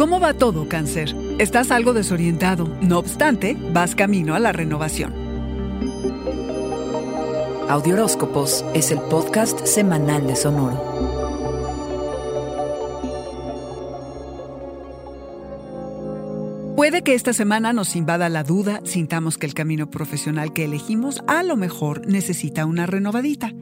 ¿Cómo va todo, cáncer? Estás algo desorientado. No obstante, vas camino a la renovación. Audioróscopos es el podcast semanal de Sonoro. Puede que esta semana nos invada la duda, sintamos que el camino profesional que elegimos a lo mejor necesita una renovadita.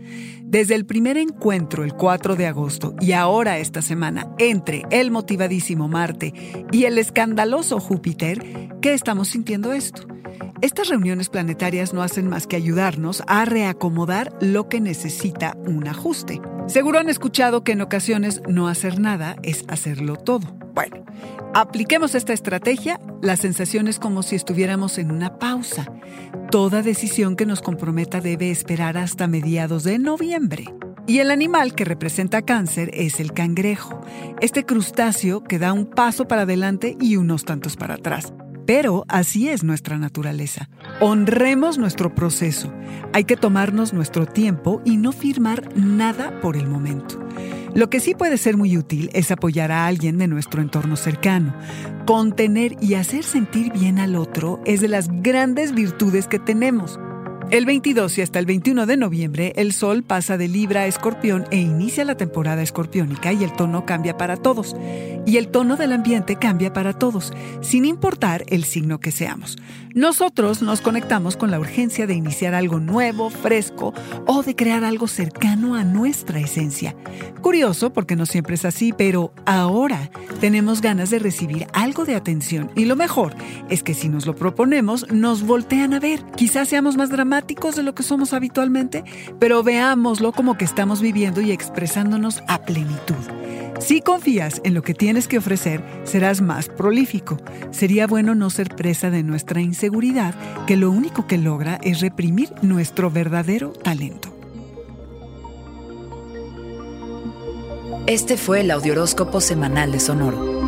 Desde el primer encuentro el 4 de agosto y ahora esta semana entre el motivadísimo Marte y el escandaloso Júpiter, ¿qué estamos sintiendo esto? Estas reuniones planetarias no hacen más que ayudarnos a reacomodar lo que necesita un ajuste. Seguro han escuchado que en ocasiones no hacer nada es hacerlo todo. Bueno, apliquemos esta estrategia. La sensación es como si estuviéramos en una pausa. Toda decisión que nos comprometa debe esperar hasta mediados de noviembre. Y el animal que representa cáncer es el cangrejo, este crustáceo que da un paso para adelante y unos tantos para atrás. Pero así es nuestra naturaleza. Honremos nuestro proceso. Hay que tomarnos nuestro tiempo y no firmar nada por el momento. Lo que sí puede ser muy útil es apoyar a alguien de nuestro entorno cercano. Contener y hacer sentir bien al otro es de las grandes virtudes que tenemos. El 22 y hasta el 21 de noviembre, el Sol pasa de Libra a Escorpión e inicia la temporada escorpiónica y el tono cambia para todos. Y el tono del ambiente cambia para todos, sin importar el signo que seamos. Nosotros nos conectamos con la urgencia de iniciar algo nuevo, fresco o de crear algo cercano a nuestra esencia. Curioso porque no siempre es así, pero ahora tenemos ganas de recibir algo de atención y lo mejor es que si nos lo proponemos, nos voltean a ver. Quizás seamos más dramáticos de lo que somos habitualmente, pero veámoslo como que estamos viviendo y expresándonos a plenitud. Si confías en lo que tienes que ofrecer, serás más prolífico. Sería bueno no ser presa de nuestra inseguridad, que lo único que logra es reprimir nuestro verdadero talento. Este fue el Audioróscopo Semanal de Sonoro.